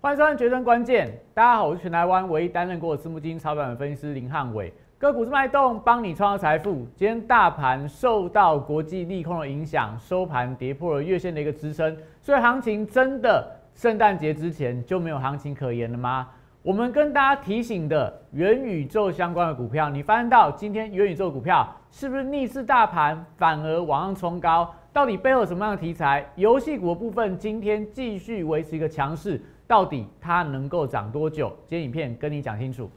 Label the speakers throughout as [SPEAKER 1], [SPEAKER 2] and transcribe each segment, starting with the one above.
[SPEAKER 1] 欢迎收看《决胜关键》，大家好，我是全台湾唯一担任过私募基金操盘的分析师林汉伟。个股是脉动，帮你创造财富。今天大盘受到国际利空的影响，收盘跌破了月线的一个支撑，所以行情真的圣诞节之前就没有行情可言了吗？我们跟大家提醒的元宇宙相关的股票，你发现到今天元宇宙股票是不是逆势大盘反而往上冲高？到底背后有什么样的题材？游戏股的部分今天继续维持一个强势。到底它能够涨多久？今天影片跟你讲清楚。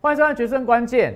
[SPEAKER 1] 欢迎收看《决胜关键》。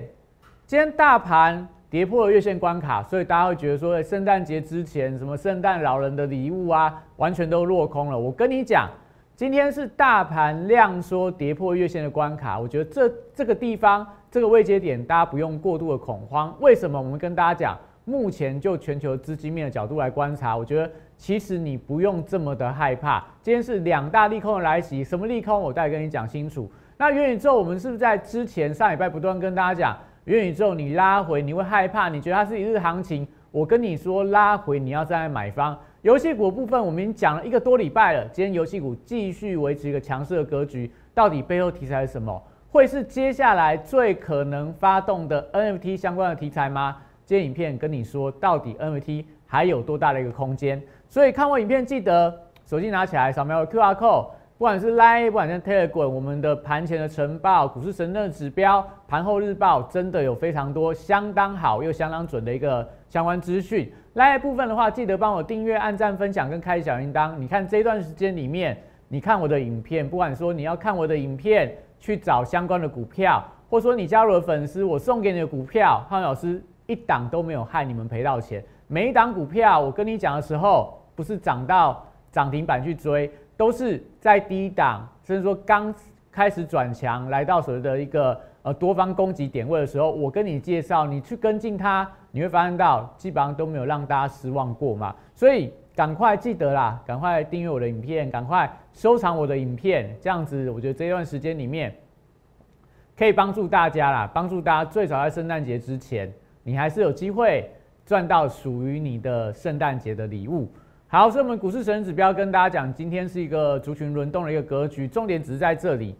[SPEAKER 1] 今天大盘跌破了月线关卡，所以大家会觉得说，圣诞节之前什么圣诞老人的礼物啊，完全都落空了。我跟你讲。今天是大盘量缩跌破月线的关卡，我觉得这这个地方这个位阶点，大家不用过度的恐慌。为什么？我们跟大家讲，目前就全球资金面的角度来观察，我觉得其实你不用这么的害怕。今天是两大利空的来袭，什么利空？我再跟你讲清楚。那元宇宙，我们是不是在之前上礼拜不断跟大家讲，元宇宙你拉回你会害怕，你觉得它是一日行情？我跟你说，拉回你要站在买方。游戏股部分，我们已经讲了一个多礼拜了。今天游戏股继续维持一个强势的格局，到底背后题材是什么？会是接下来最可能发动的 NFT 相关的题材吗？今天影片跟你说，到底 NFT 还有多大的一个空间？所以看完影片记得手机拿起来扫描 QR code，不管是 Line，不管是 Telegram，我们的盘前的晨报、股市神的指标、盘后日报，真的有非常多相当好又相当准的一个相关资讯。来部分的话，记得帮我订阅、按赞、分享跟开小铃铛。你看这段时间里面，你看我的影片，不管说你要看我的影片去找相关的股票，或者说你加入了粉丝，我送给你的股票，汉老师一档都没有害你们赔到钱。每一档股票我跟你讲的时候，不是涨到涨停板去追，都是在低档，甚至说刚开始转强，来到所谓的一个。呃，多方攻击点位的时候，我跟你介绍，你去跟进它，你会发现到基本上都没有让大家失望过嘛。所以赶快记得啦，赶快订阅我的影片，赶快收藏我的影片，这样子，我觉得这段时间里面可以帮助大家啦，帮助大家最少在圣诞节之前，你还是有机会赚到属于你的圣诞节的礼物。好，所以我们股市神指标跟大家讲，今天是一个族群轮动的一个格局，重点只是在这里。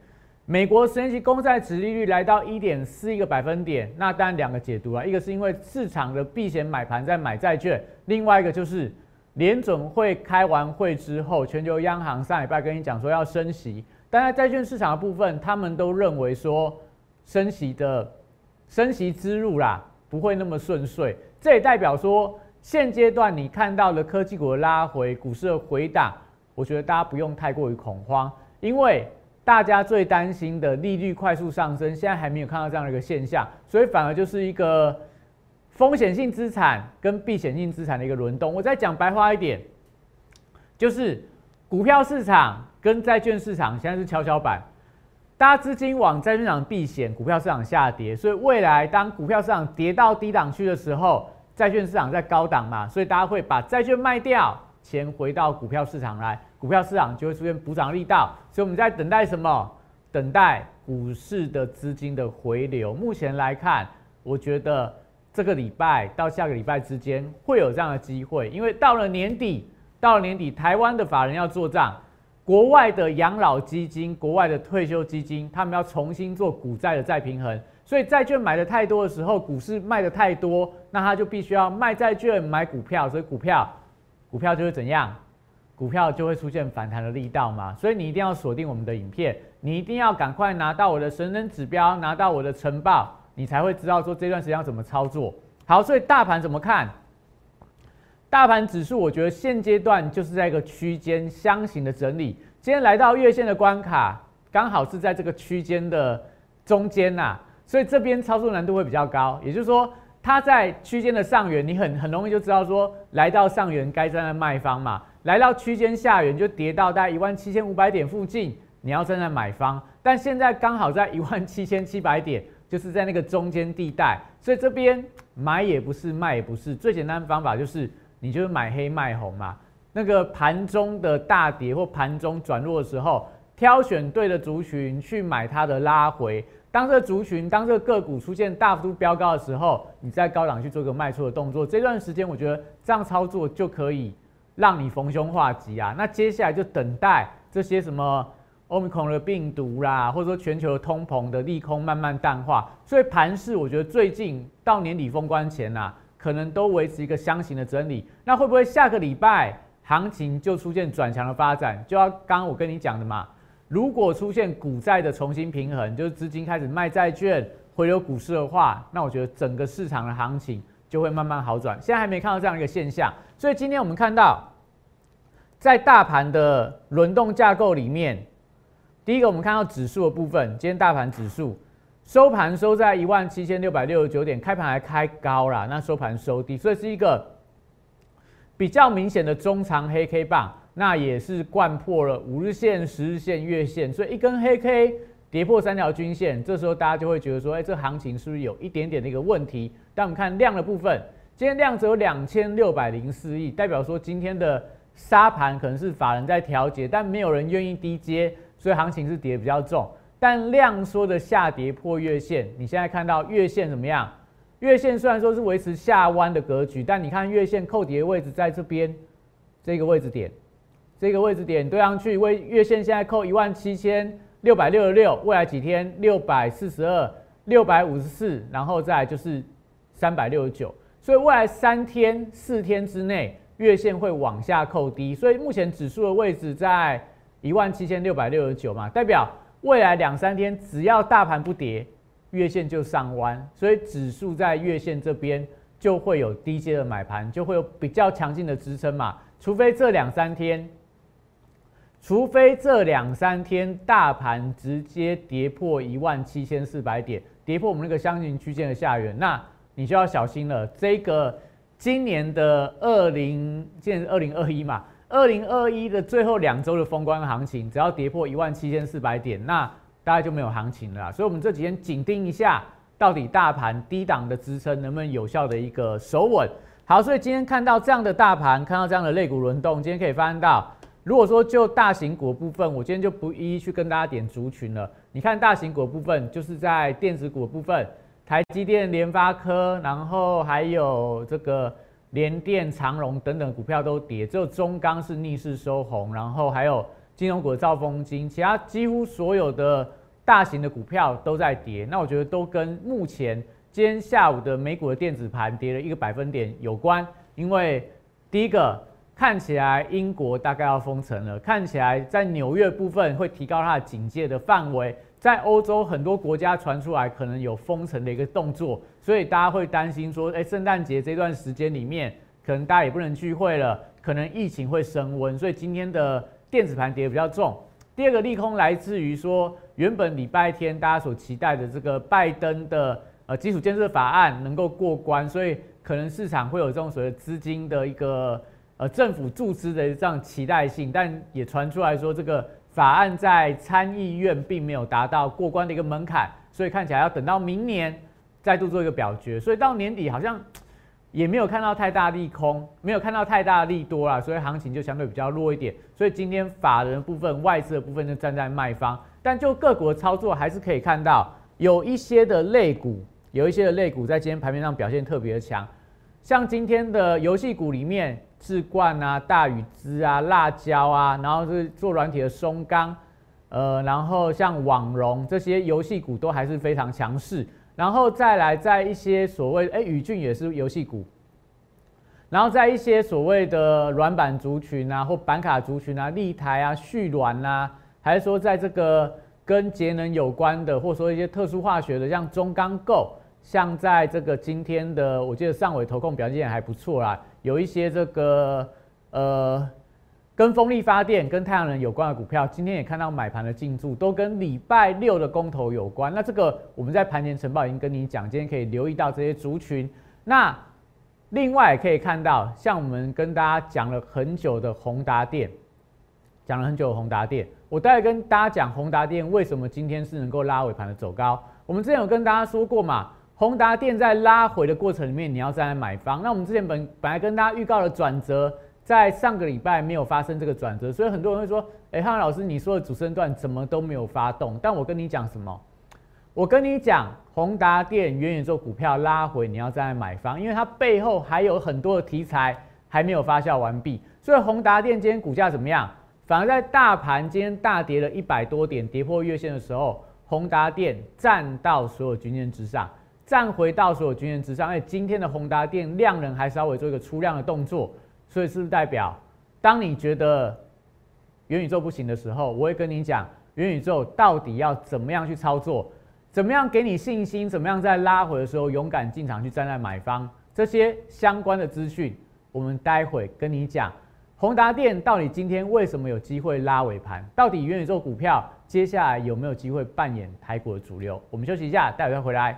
[SPEAKER 1] 美国十年期公债殖利率来到一点四一个百分点，那当然两个解读啊，一个是因为市场的避险买盘在买债券，另外一个就是联准会开完会之后，全球央行上礼拜跟你讲说要升息，但在债券市场的部分，他们都认为说升息的升息之路啦不会那么顺遂，这也代表说现阶段你看到的科技股的拉回，股市的回档，我觉得大家不用太过于恐慌，因为。大家最担心的利率快速上升，现在还没有看到这样的一个现象，所以反而就是一个风险性资产跟避险性资产的一个轮动。我再讲白话一点，就是股票市场跟债券市场现在是跷跷板，大家资金往债券市场避险，股票市场下跌，所以未来当股票市场跌到低档区的时候，债券市场在高档嘛，所以大家会把债券卖掉，钱回到股票市场来。股票市场就会出现补涨力道，所以我们在等待什么？等待股市的资金的回流。目前来看，我觉得这个礼拜到下个礼拜之间会有这样的机会，因为到了年底，到了年底，台湾的法人要做账，国外的养老基金、国外的退休基金，他们要重新做股债的再平衡。所以债券买的太多的时候，股市卖的太多，那他就必须要卖债券买股票，所以股票股票就会怎样？股票就会出现反弹的力道嘛，所以你一定要锁定我们的影片，你一定要赶快拿到我的神人指标，拿到我的晨报，你才会知道说这段时间要怎么操作。好，所以大盘怎么看？大盘指数，我觉得现阶段就是在一个区间箱型的整理，今天来到月线的关卡，刚好是在这个区间的中间呐，所以这边操作难度会比较高，也就是说。它在区间的上缘，你很很容易就知道说，来到上缘该站在卖方嘛，来到区间下缘就跌到大概一万七千五百点附近，你要站在买方。但现在刚好在一万七千七百点，就是在那个中间地带，所以这边买也不是，卖也不是，最简单的方法就是你就是买黑卖红嘛。那个盘中的大跌或盘中转弱的时候，挑选对的族群去买它的拉回。当这个族群、当这个个股出现大幅度飙高的时候，你在高档去做个卖出的动作，这段时间我觉得这样操作就可以让你逢凶化吉啊。那接下来就等待这些什么欧米克的病毒啦，或者说全球通膨的利空慢慢淡化。所以盘势我觉得最近到年底封关前呐，可能都维持一个箱型的整理。那会不会下个礼拜行情就出现转强的发展？就要刚刚我跟你讲的嘛。如果出现股债的重新平衡，就是资金开始卖债券回流股市的话，那我觉得整个市场的行情就会慢慢好转。现在还没看到这样一个现象，所以今天我们看到，在大盘的轮动架构里面，第一个我们看到指数的部分，今天大盘指数收盘收在一万七千六百六十九点，开盘还开高了，那收盘收低，所以是一个比较明显的中长黑 K 棒。那也是贯破了五日线、十日线、月线，所以一根黑 K 跌破三条均线，这时候大家就会觉得说，哎，这行情是不是有一点点的一个问题？但我们看量的部分，今天量只有两千六百零四亿，代表说今天的沙盘可能是法人在调节，但没有人愿意低接，所以行情是跌比较重。但量缩的下跌破月线，你现在看到月线怎么样？月线虽然说是维持下弯的格局，但你看月线扣跌位置在这边这个位置点。这个位置点对上去，为月线现在扣一万七千六百六十六，未来几天六百四十二、六百五十四，然后再就是三百六十九，所以未来三天、四天之内，月线会往下扣低，所以目前指数的位置在一万七千六百六十九嘛，代表未来两三天只要大盘不跌，月线就上弯，所以指数在月线这边就会有低阶的买盘，就会有比较强劲的支撑嘛，除非这两三天。除非这两三天大盘直接跌破一万七千四百点，跌破我们那个箱型区间的下缘，那你就要小心了。这个今年的二零，现在二零二一嘛，二零二一的最后两周的封关行情，只要跌破一万七千四百点，那大概就没有行情了。所以，我们这几天紧盯一下，到底大盘低档的支撑能不能有效的一个守稳。好，所以今天看到这样的大盘，看到这样的肋骨轮动，今天可以发现到。如果说就大型股部分，我今天就不一一去跟大家点族群了。你看大型股部分，就是在电子股部分，台积电、联发科，然后还有这个联电、长荣等等股票都跌，只有中钢是逆势收红，然后还有金融股的兆丰金，其他几乎所有的大型的股票都在跌。那我觉得都跟目前今天下午的美股的电子盘跌了一个百分点有关，因为第一个。看起来英国大概要封城了，看起来在纽约部分会提高它的警戒的范围，在欧洲很多国家传出来可能有封城的一个动作，所以大家会担心说，哎，圣诞节这段时间里面，可能大家也不能聚会了，可能疫情会升温，所以今天的电子盘跌比较重。第二个利空来自于说，原本礼拜天大家所期待的这个拜登的呃基础建设法案能够过关，所以可能市场会有这种所谓资金的一个。呃，政府注资的这样期待性，但也传出来说，这个法案在参议院并没有达到过关的一个门槛，所以看起来要等到明年再度做一个表决，所以到年底好像也没有看到太大利空，没有看到太大利多啦，所以行情就相对比较弱一点。所以今天法人部分、外资的部分就站在卖方，但就各股的操作还是可以看到，有一些的类股，有一些的类股在今天盘面上表现特别的强，像今天的游戏股里面。智冠啊、大禹之啊、辣椒啊，然后是做软体的松钢，呃，然后像网龙这些游戏股都还是非常强势，然后再来在一些所谓哎宇峻也是游戏股，然后在一些所谓的软板族群啊或板卡族群啊、立台啊、蓄软啊，还是说在这个跟节能有关的，或者说一些特殊化学的，像中钢构，像在这个今天的我记得上尾投控表现也还不错啦。有一些这个呃，跟风力发电、跟太阳能有关的股票，今天也看到买盘的进驻，都跟礼拜六的公投有关。那这个我们在盘前晨报已经跟你讲，今天可以留意到这些族群。那另外可以看到，像我们跟大家讲了很久的宏达电，讲了很久的宏达电，我待会跟大家讲宏达电为什么今天是能够拉尾盘的走高。我们之前有跟大家说过嘛。宏达电在拉回的过程里面，你要再来买方。那我们之前本本来跟大家预告的转折，在上个礼拜没有发生这个转折，所以很多人会说：“哎，汉老师，你说的主升段怎么都没有发动？”但我跟你讲什么？我跟你讲，宏达电元宇宙股票拉回，你要再买方，因为它背后还有很多的题材还没有发酵完毕。所以宏达电今天股价怎么样？反而在大盘今天大跌了一百多点，跌破月线的时候，宏达电站到所有均线之上，站回到所有均线之上。而今天的宏达电量能还稍微做一个出量的动作，所以是不是代表，当你觉得元宇宙不行的时候，我会跟你讲元宇宙到底要怎么样去操作，怎么样给你信心，怎么样在拉回的时候勇敢进场去站在买方，这些相关的资讯，我们待会跟你讲。宏达电到底今天为什么有机会拉尾盘？到底元宇宙股票接下来有没有机会扮演台股的主流？我们休息一下，待会再回来。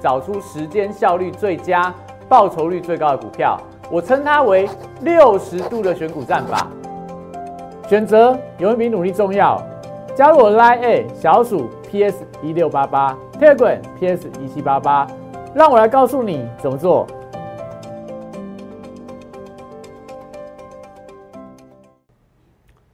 [SPEAKER 1] 找出时间效率最佳、报酬率最高的股票。我称它为六十度的选股战法。选择有一比努力重要。加入我 Line A 小鼠 ps 一六八八 tagram PS 一七八八，让我来告诉你怎么做。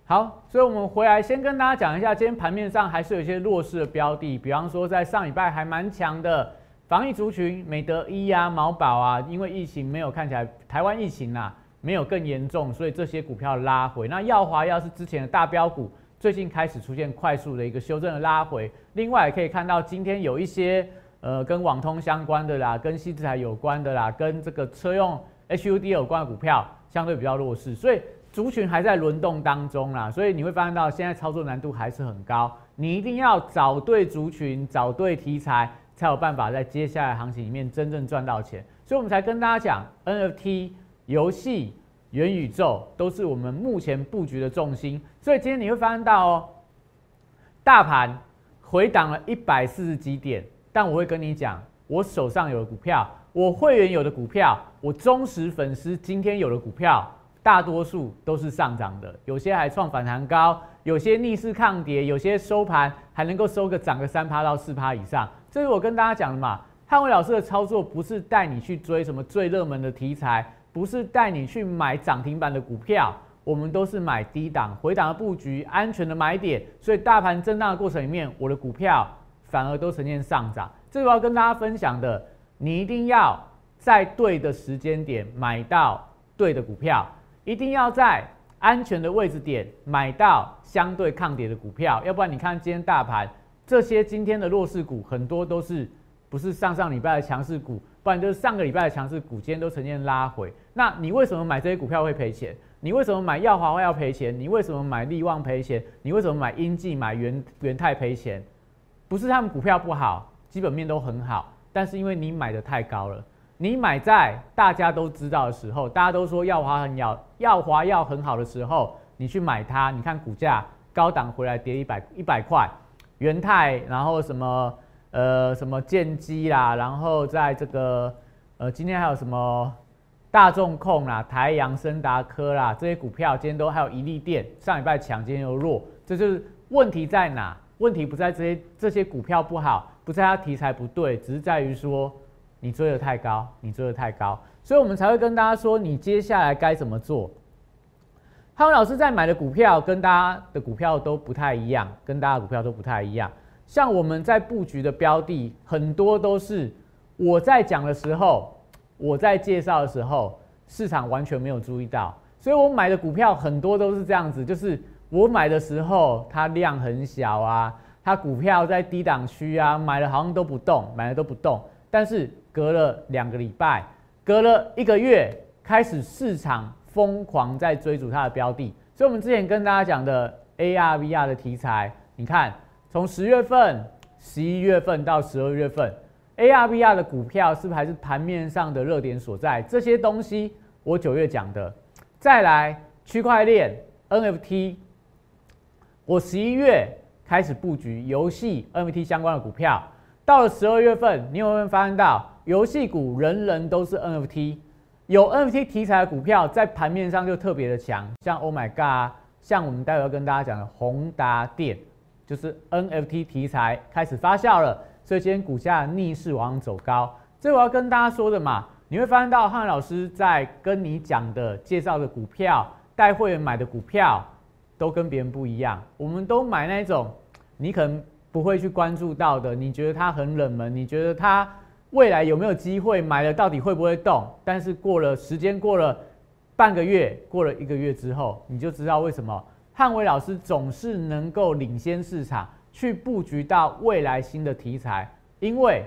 [SPEAKER 1] 好，所以我们回来先跟大家讲一下，今天盘面上还是有一些弱势的标的，比方说在上礼拜还蛮强的防疫族群，美德一啊、毛宝啊，因为疫情没有看起来台湾疫情啊没有更严重，所以这些股票拉回。那耀华要是之前的大标股，最近开始出现快速的一个修正的拉回。另外也可以看到今天有一些呃跟网通相关的啦，跟西子台有关的啦，跟这个车用 HUD 有关的股票相对比较弱势，所以。族群还在轮动当中啦，所以你会发现到现在操作难度还是很高。你一定要找对族群，找对题材，才有办法在接下来行情里面真正赚到钱。所以我们才跟大家讲，NFT、游戏、元宇宙都是我们目前布局的重心。所以今天你会发现到哦，大盘回档了一百四十几点，但我会跟你讲，我手上有的股票，我会员有的股票，我忠实粉丝今天有的股票。大多数都是上涨的，有些还创反弹高，有些逆势抗跌，有些收盘还能够收个涨个三趴到四趴以上。这是我跟大家讲的嘛。汉伟老师的操作不是带你去追什么最热门的题材，不是带你去买涨停板的股票，我们都是买低档回档的布局，安全的买点。所以大盘震荡的过程里面，我的股票反而都呈现上涨。这是我要跟大家分享的，你一定要在对的时间点买到对的股票。一定要在安全的位置点买到相对抗跌的股票，要不然你看今天大盘这些今天的弱势股很多都是不是上上礼拜的强势股，不然就是上个礼拜的强势股，今天都呈现拉回。那你为什么买这些股票会赔钱？你为什么买耀华会要赔钱？你为什么买利旺赔钱？你为什么买英记买元元泰赔钱？不是他们股票不好，基本面都很好，但是因为你买的太高了。你买在大家都知道的时候，大家都说耀华很要耀华要很好的时候，你去买它，你看股价高档回来跌一百一百块，元泰，然后什么呃什么建机啦，然后在这个呃今天还有什么大众控啦、台阳森达科啦这些股票，今天都还有一利电，上礼拜强，今天又弱，这就是问题在哪？问题不在这些这些股票不好，不在它题材不对，只是在于说。你追的太高，你追的太高，所以我们才会跟大家说，你接下来该怎么做。汉文老师在买的股票跟大家的股票都不太一样，跟大家股票都不太一样。像我们在布局的标的，很多都是我在讲的时候，我在介绍的时候，市场完全没有注意到，所以我买的股票很多都是这样子，就是我买的时候它量很小啊，它股票在低档区啊，买了好像都不动，买了都不动，但是。隔了两个礼拜，隔了一个月，开始市场疯狂在追逐它的标的。所以，我们之前跟大家讲的 AR、VR 的题材，你看，从十月份、十一月份到十二月份，AR、VR 的股票是不是还是盘面上的热点所在？这些东西我九月讲的。再来，区块链、NFT，我十一月开始布局游戏 NFT 相关的股票。到了十二月份，你有没有发现到游戏股人人都是 NFT，有 NFT 题材的股票在盘面上就特别的强，像 Oh my God，像我们待会要跟大家讲的宏达电，就是 NFT 题材开始发酵了，所以今天股价逆势往上走高。这我要跟大家说的嘛，你会发现到汉老师在跟你讲的介绍的股票，带会员买的股票，都跟别人不一样。我们都买那种你可能不会去关注到的，你觉得它很冷门，你觉得它未来有没有机会买了，到底会不会动？但是过了时间，过了半个月，过了一个月之后，你就知道为什么汉伟老师总是能够领先市场，去布局到未来新的题材，因为。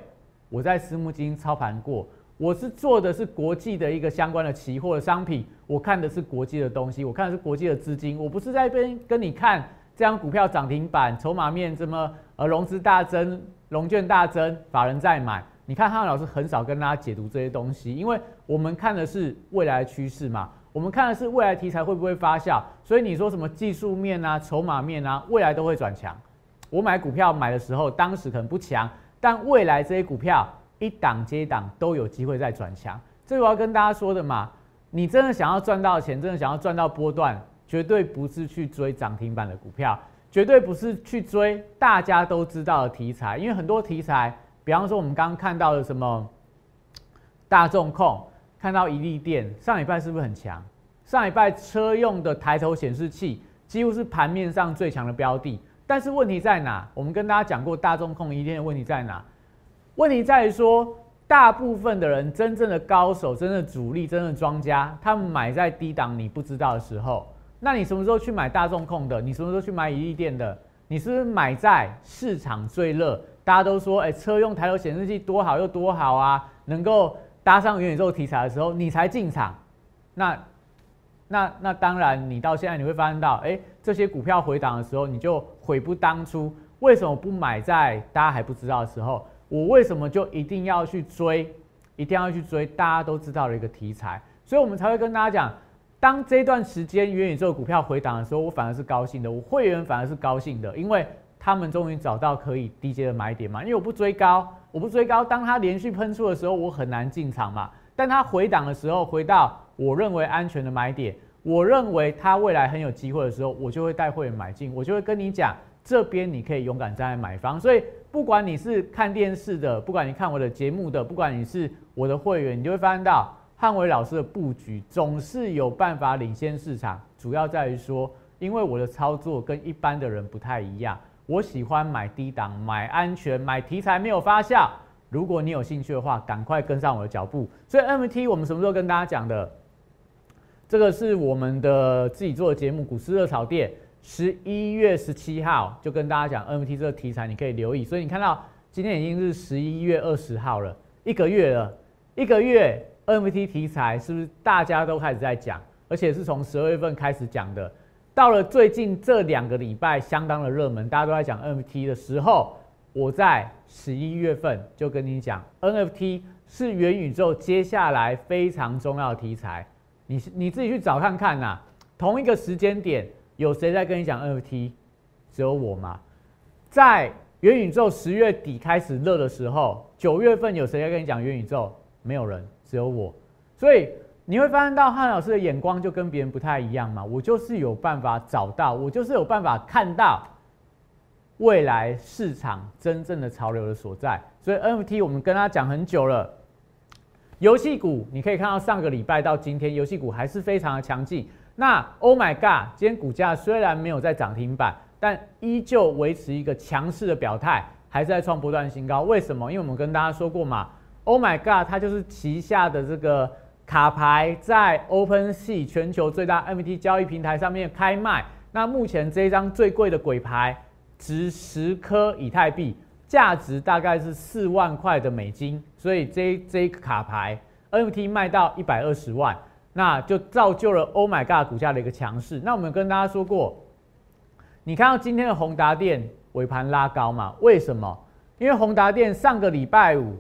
[SPEAKER 1] 我在私募基金操盘过，我是做的是国际的一个相关的期货的商品，我看的是国际的东西，我看的是国际的资金，我不是在边跟你看这张股票涨停板、筹码面怎么呃融资大增、融券大增、法人在买。你看汉老师很少跟大家解读这些东西，因为我们看的是未来的趋势嘛，我们看的是未来题材会不会发酵，所以你说什么技术面啊、筹码面啊，未来都会转强。我买股票买的时候，当时可能不强。但未来这些股票一档接一档都有机会再转强，这我要跟大家说的嘛。你真的想要赚到钱，真的想要赚到波段，绝对不是去追涨停板的股票，绝对不是去追大家都知道的题材。因为很多题材，比方说我们刚刚看到的什么大众控，看到一利电，上礼拜是不是很强？上礼拜车用的抬头显示器几乎是盘面上最强的标的。但是问题在哪？我们跟大家讲过，大众控一天的问题在哪？问题在于说，大部分的人，真正的高手、真正的主力、真正的庄家，他们买在低档你不知道的时候，那你什么时候去买大众控的？你什么时候去买一利电的？你是不是买在市场最热，大家都说，哎，车用抬头显示器多好又多好啊，能够搭上元宇宙题材的时候，你才进场？那？那那当然，你到现在你会发现到，哎，这些股票回档的时候，你就悔不当初。为什么不买在大家还不知道的时候？我为什么就一定要去追，一定要去追大家都知道的一个题材？所以我们才会跟大家讲，当这段时间元宇宙股票回档的时候，我反而是高兴的，我会员反而是高兴的，因为他们终于找到可以低阶的买点嘛。因为我不追高，我不追高，当它连续喷出的时候，我很难进场嘛。但它回档的时候，回到。我认为安全的买点，我认为它未来很有机会的时候，我就会带会员买进，我就会跟你讲，这边你可以勇敢站在买方。所以不管你是看电视的，不管你看我的节目的，不管你是我的会员，你就会发现到汉伟老师的布局总是有办法领先市场。主要在于说，因为我的操作跟一般的人不太一样，我喜欢买低档、买安全、买题材没有发酵。如果你有兴趣的话，赶快跟上我的脚步。所以 MT 我们什么时候跟大家讲的？这个是我们的自己做的节目《股市热炒店》，十一月十七号就跟大家讲 NFT 这个题材，你可以留意。所以你看到今天已经是十一月二十号了，一个月了，一个月 NFT 题材是不是大家都开始在讲？而且是从十二月份开始讲的，到了最近这两个礼拜相当的热门，大家都在讲 NFT 的时候，我在十一月份就跟你讲，NFT 是元宇宙接下来非常重要的题材。你你自己去找看看呐，同一个时间点有谁在跟你讲 NFT？只有我吗？在元宇宙十月底开始热的时候，九月份有谁在跟你讲元宇宙？没有人，只有我。所以你会发现到汉老师的眼光就跟别人不太一样嘛。我就是有办法找到，我就是有办法看到未来市场真正的潮流的所在。所以 NFT 我们跟他讲很久了。游戏股，你可以看到上个礼拜到今天，游戏股还是非常的强劲。那 Oh my God，今天股价虽然没有在涨停板，但依旧维持一个强势的表态，还是在创波段新高。为什么？因为我们跟大家说过嘛，Oh my God，它就是旗下的这个卡牌在 OpenSea 全球最大 NFT 交易平台上面开卖。那目前这一张最贵的鬼牌值十颗以太币。价值大概是四万块的美金，所以这这卡牌 NFT 卖到一百二十万，那就造就了 Oh my God 股价的一个强势。那我们跟大家说过，你看到今天的宏达电尾盘拉高嘛？为什么？因为宏达电上个礼拜五，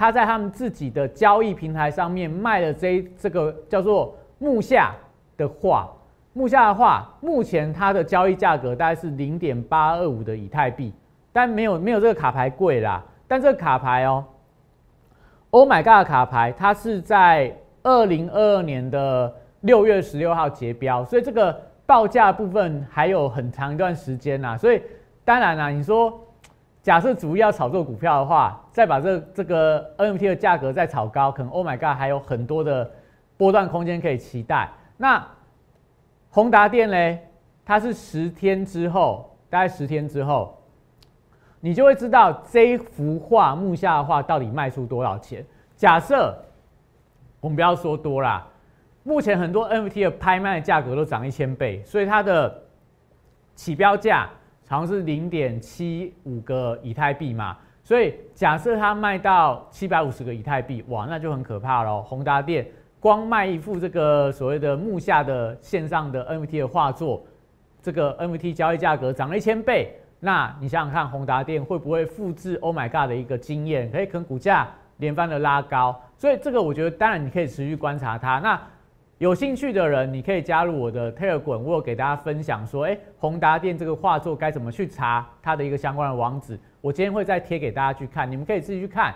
[SPEAKER 1] 他在他们自己的交易平台上面卖了这这个叫做木下的画，木下的画，目前它的交易价格大概是零点八二五的以太币。但没有没有这个卡牌贵啦，但这个卡牌哦，Oh my God 卡牌，它是在二零二二年的六月十六号结标，所以这个报价部分还有很长一段时间呐。所以当然啦，你说假设主要炒作股票的话，再把这这个 NFT 的价格再炒高，可能 Oh my God 还有很多的波段空间可以期待。那宏达电嘞，它是十天之后，大概十天之后。你就会知道这幅画目下的话到底卖出多少钱。假设我们不要说多啦，目前很多 NFT 的拍卖价格都涨一千倍，所以它的起标价好像是零点七五个以太币嘛。所以假设它卖到七百五十个以太币，哇，那就很可怕喽。宏达电光卖一幅这个所谓的木下的线上的 NFT 的画作，这个 NFT 交易价格涨了一千倍。那你想想看，宏达电会不会复制 Oh my God 的一个经验？可以，跟股价连番的拉高，所以这个我觉得当然你可以持续观察它。那有兴趣的人，你可以加入我的 Telegram，我有给大家分享说，哎，宏达电这个画作该怎么去查它的一个相关的网址，我今天会再贴给大家去看，你们可以自己去看。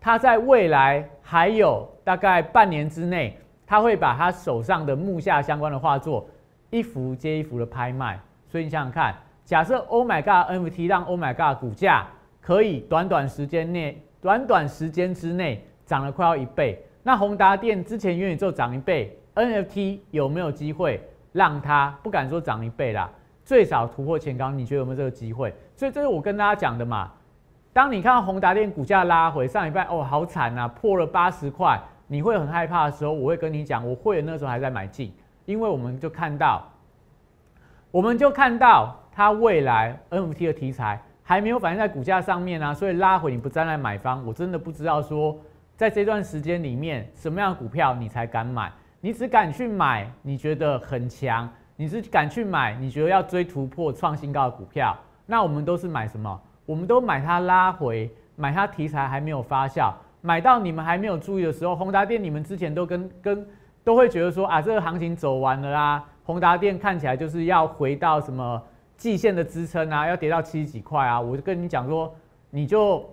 [SPEAKER 1] 它在未来还有大概半年之内，他会把他手上的木下相关的画作一幅接一幅的拍卖，所以你想想看。假设 Oh my God NFT 让 Oh my God 股价可以短短时间内、短短时间之内涨了快要一倍，那宏达电之前元宇宙涨一倍，NFT 有没有机会让它不敢说涨一倍啦，最少突破前高？你觉得有没有这个机会？所以这是我跟大家讲的嘛。当你看到宏达电股价拉回上一半，哦，好惨啊，破了八十块，你会很害怕的时候，我会跟你讲，我会员那时候还在买进，因为我们就看到，我们就看到。它未来 NFT 的题材还没有反映在股价上面啊，所以拉回你不站在买方，我真的不知道说在这段时间里面什么样的股票你才敢买，你只敢去买你觉得很强，你是敢去买你觉得要追突破创新高的股票，那我们都是买什么？我们都买它拉回，买它题材还没有发酵，买到你们还没有注意的时候，宏达电你们之前都跟跟都会觉得说啊这个行情走完了啦，宏达电看起来就是要回到什么？季线的支撑啊，要跌到七十几块啊，我就跟你讲说，你就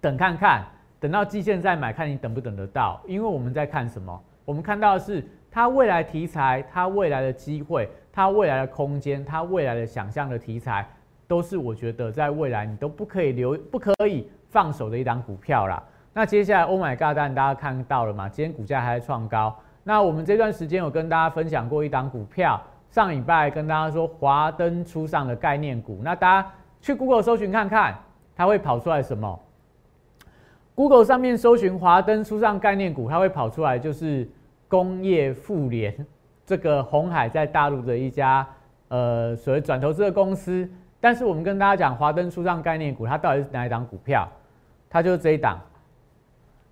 [SPEAKER 1] 等看看，等到季线再买，看你等不等得到。因为我们在看什么？我们看到的是它未来题材、它未来的机会、它未来的空间、它未来的想象的题材，都是我觉得在未来你都不可以留、不可以放手的一档股票啦。那接下来，Oh my God，大家看到了吗？今天股价还在创高。那我们这段时间有跟大家分享过一档股票。上礼拜跟大家说华灯初上的概念股，那大家去 Google 搜寻看看，它会跑出来什么？Google 上面搜寻华灯初上概念股，它会跑出来就是工业富联这个红海在大陆的一家呃所谓转投资的公司。但是我们跟大家讲华灯初上概念股，它到底是哪一档股票？它就是这一档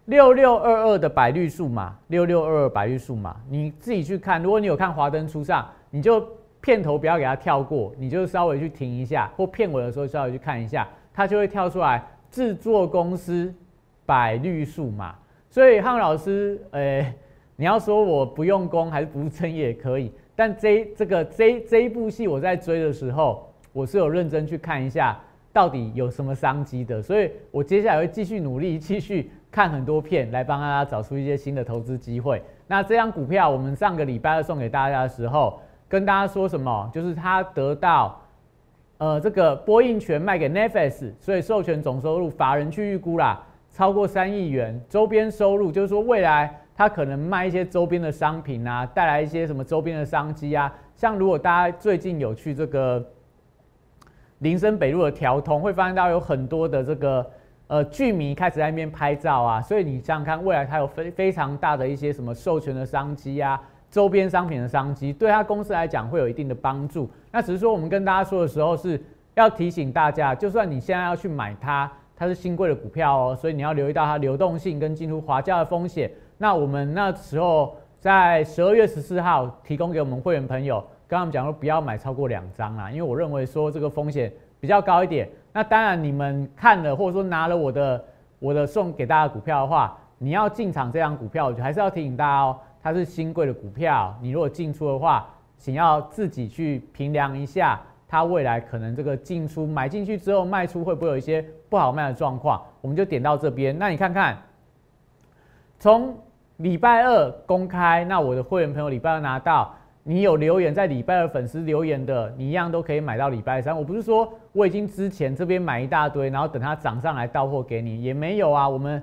[SPEAKER 1] 六六二二的百绿数码，六六二二百绿数码，你自己去看。如果你有看华灯初上。你就片头不要给它跳过，你就稍微去停一下，或片尾的时候稍微去看一下，它就会跳出来制作公司百绿数嘛。所以汉老师，呃，你要说我不用功还是不务正业也可以，但这这个这这一部戏我在追的时候，我是有认真去看一下到底有什么商机的，所以我接下来会继续努力，继续看很多片来帮大家找出一些新的投资机会。那这张股票我们上个礼拜二送给大家的时候。跟大家说什么？就是他得到，呃，这个播映权卖给 Netflix，所以授权总收入法人去预估啦，超过三亿元。周边收入就是说未来他可能卖一些周边的商品啊，带来一些什么周边的商机啊。像如果大家最近有去这个林森北路的调通，会发现到有很多的这个呃剧迷开始在那边拍照啊。所以你想想看，未来它有非非常大的一些什么授权的商机啊。周边商品的商机，对他公司来讲会有一定的帮助。那只是说，我们跟大家说的时候是要提醒大家，就算你现在要去买它，它是新贵的股票哦，所以你要留意到它流动性跟进入滑价的风险。那我们那时候在十二月十四号提供给我们会员朋友，跟他们讲说不要买超过两张啊，因为我认为说这个风险比较高一点。那当然你们看了或者说拿了我的我的送给大家股票的话，你要进场这张股票，我就还是要提醒大家哦。它是新贵的股票，你如果进出的话，请要自己去评量一下它未来可能这个进出买进去之后卖出会不会有一些不好卖的状况？我们就点到这边。那你看看，从礼拜二公开，那我的会员朋友礼拜二拿到，你有留言在礼拜二粉丝留言的，你一样都可以买到礼拜三。我不是说我已经之前这边买一大堆，然后等它涨上来到货给你，也没有啊。我们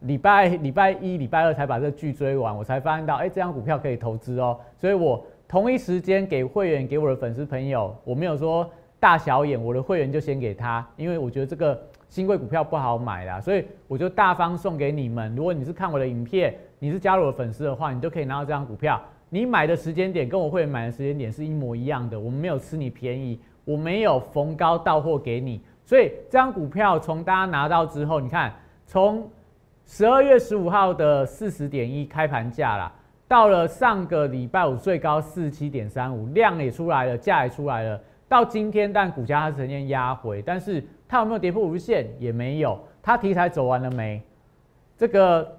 [SPEAKER 1] 礼拜礼拜一、礼拜二才把这剧追完，我才发现到，哎，这张股票可以投资哦。所以我同一时间给会员、给我的粉丝朋友，我没有说大小眼，我的会员就先给他，因为我觉得这个新贵股票不好买啦，所以我就大方送给你们。如果你是看我的影片，你是加入我的粉丝的话，你都可以拿到这张股票。你买的时间点跟我会员买的时间点是一模一样的，我们没有吃你便宜，我没有逢高到货给你。所以这张股票从大家拿到之后，你看从十二月十五号的四十点一开盘价啦，到了上个礼拜五最高四十七点三五，量也出来了，价也出来了。到今天，但股价它呈现压回，但是它有没有跌破五日线？也没有。它题材走完了没？这个。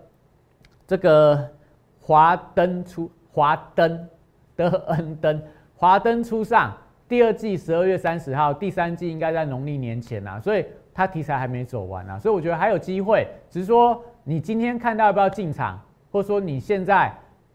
[SPEAKER 1] 这个华灯出华灯的恩灯，华灯初上，第二季十二月三十号，第三季应该在农历年前呐，所以它题材还没走完啊，所以我觉得还有机会，只是说你今天看到要不要进场，或者说你现在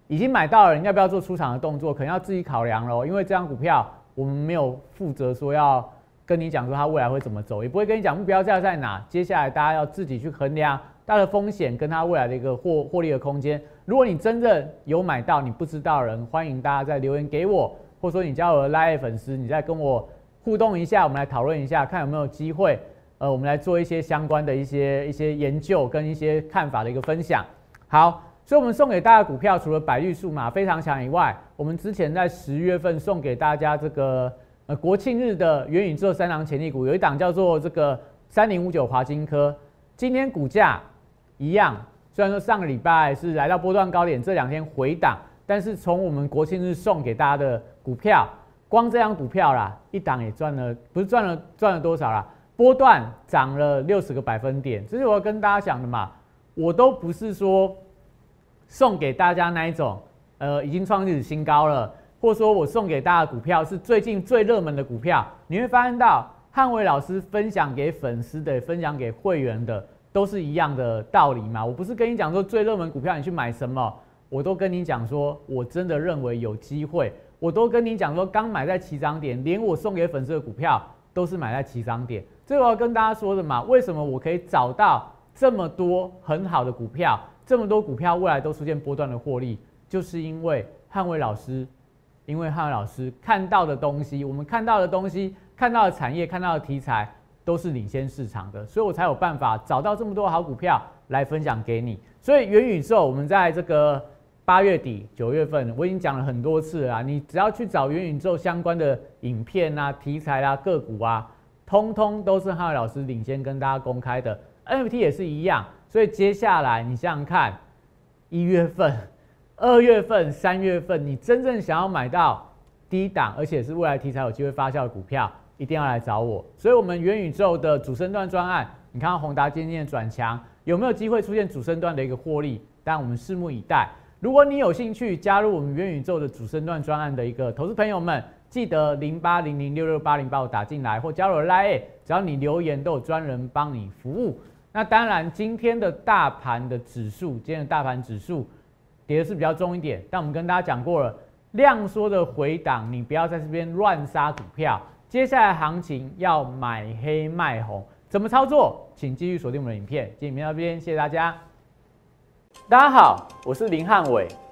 [SPEAKER 1] 已经买到了，你要不要做出场的动作，可能要自己考量喽，因为这张股票我们没有负责说要跟你讲说它未来会怎么走，也不会跟你讲目标价在哪，接下来大家要自己去衡量。它的风险跟它未来的一个获获利的空间，如果你真正有买到，你不知道人，欢迎大家在留言给我，或者说你加我的 Live 粉丝，你再跟我互动一下，我们来讨论一下，看有没有机会，呃，我们来做一些相关的一些一些研究跟一些看法的一个分享。好，所以我们送给大家股票，除了百绿数码非常强以外，我们之前在十月份送给大家这个呃国庆日的元宇宙三郎潜力股，有一档叫做这个三零五九华金科，今天股价。一样，虽然说上个礼拜是来到波段高点，这两天回档，但是从我们国庆日送给大家的股票，光这张股票啦，一档也赚了，不是赚了赚了多少啦？波段涨了六十个百分点，这是我要跟大家讲的嘛。我都不是说送给大家那一种，呃，已经创历史新高了，或说我送给大家股票是最近最热门的股票，你会发现到汉伟老师分享给粉丝的，分享给会员的。都是一样的道理嘛？我不是跟你讲说最热门股票你去买什么，我都跟你讲说，我真的认为有机会。我都跟你讲说，刚买在起涨点，连我送给粉丝的股票都是买在起涨点。这我要跟大家说的嘛，为什么我可以找到这么多很好的股票，这么多股票未来都出现波段的获利，就是因为汉威老师，因为汉威老师看到的东西，我们看到的东西，看到的产业，看到的题材。都是领先市场的，所以我才有办法找到这么多好股票来分享给你。所以元宇宙，我们在这个八月底、九月份，我已经讲了很多次了。你只要去找元宇宙相关的影片啊、题材啊、个股啊，通通都是汉伟老师领先跟大家公开的。NFT 也是一样。所以接下来你想想看，一月份、二月份、三月份，你真正想要买到低档，而且是未来题材有机会发酵的股票。一定要来找我，所以，我们元宇宙的主升段专案，你看宏达今天的转强，有没有机会出现主升段的一个获利？但我们拭目以待。如果你有兴趣加入我们元宇宙的主升段专案的一个投资朋友们，记得零八零零六六八零把我打进来，或加入 Line，只要你留言都有专人帮你服务。那当然，今天的大盘的指数，今天的大盘指数跌的是比较重一点，但我们跟大家讲过了，量缩的回档，你不要在这边乱杀股票。接下来行情要买黑卖红，怎么操作？请继续锁定我们的影片。今天影片到这边，谢谢大家。大家好，我是林汉伟，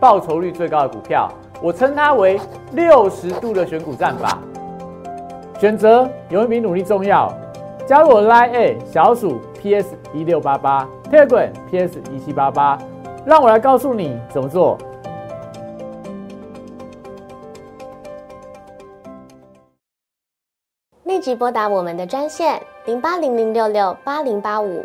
[SPEAKER 1] 报酬率最高的股票。我称它为六十度的选股战法。选择有一比努力重要。加入我 Line A 小鼠 PS 一六八八，Telegram PS 一七八八，让我来告诉你怎么做。
[SPEAKER 2] 立即拨打我们的专线零八零零六六八零八五